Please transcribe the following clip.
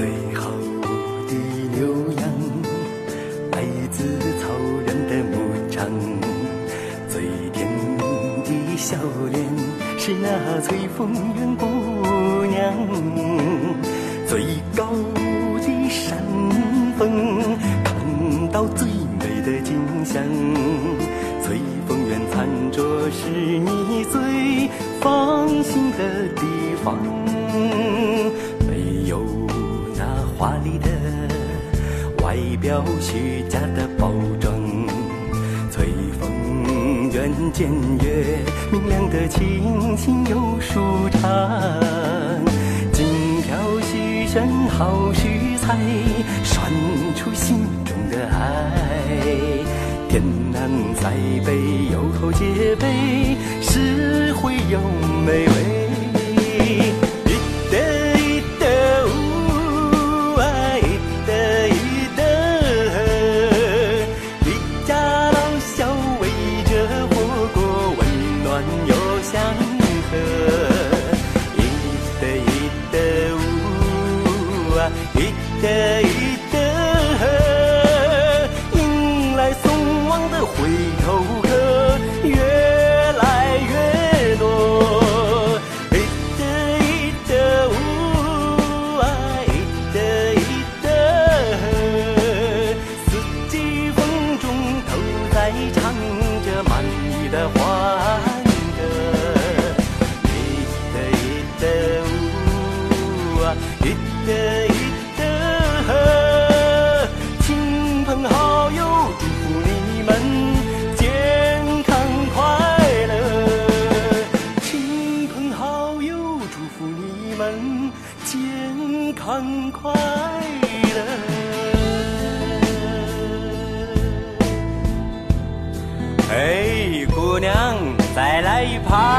最好的牛羊来自草原的牧场，最甜的笑脸是那翠峰园姑娘。最高的山峰看到最美的景象，翠峰园餐桌是你最放心的地方。外表，虚假的包装。翠峰园见月，明亮的清新又舒畅。精挑细选好食材，涮出心中的爱。天南塞北，有口皆碑，实惠又美味。一的一的河亲朋好友祝福你们健康快乐。亲朋好友祝福你们健康快乐。哎姑娘再来一盘。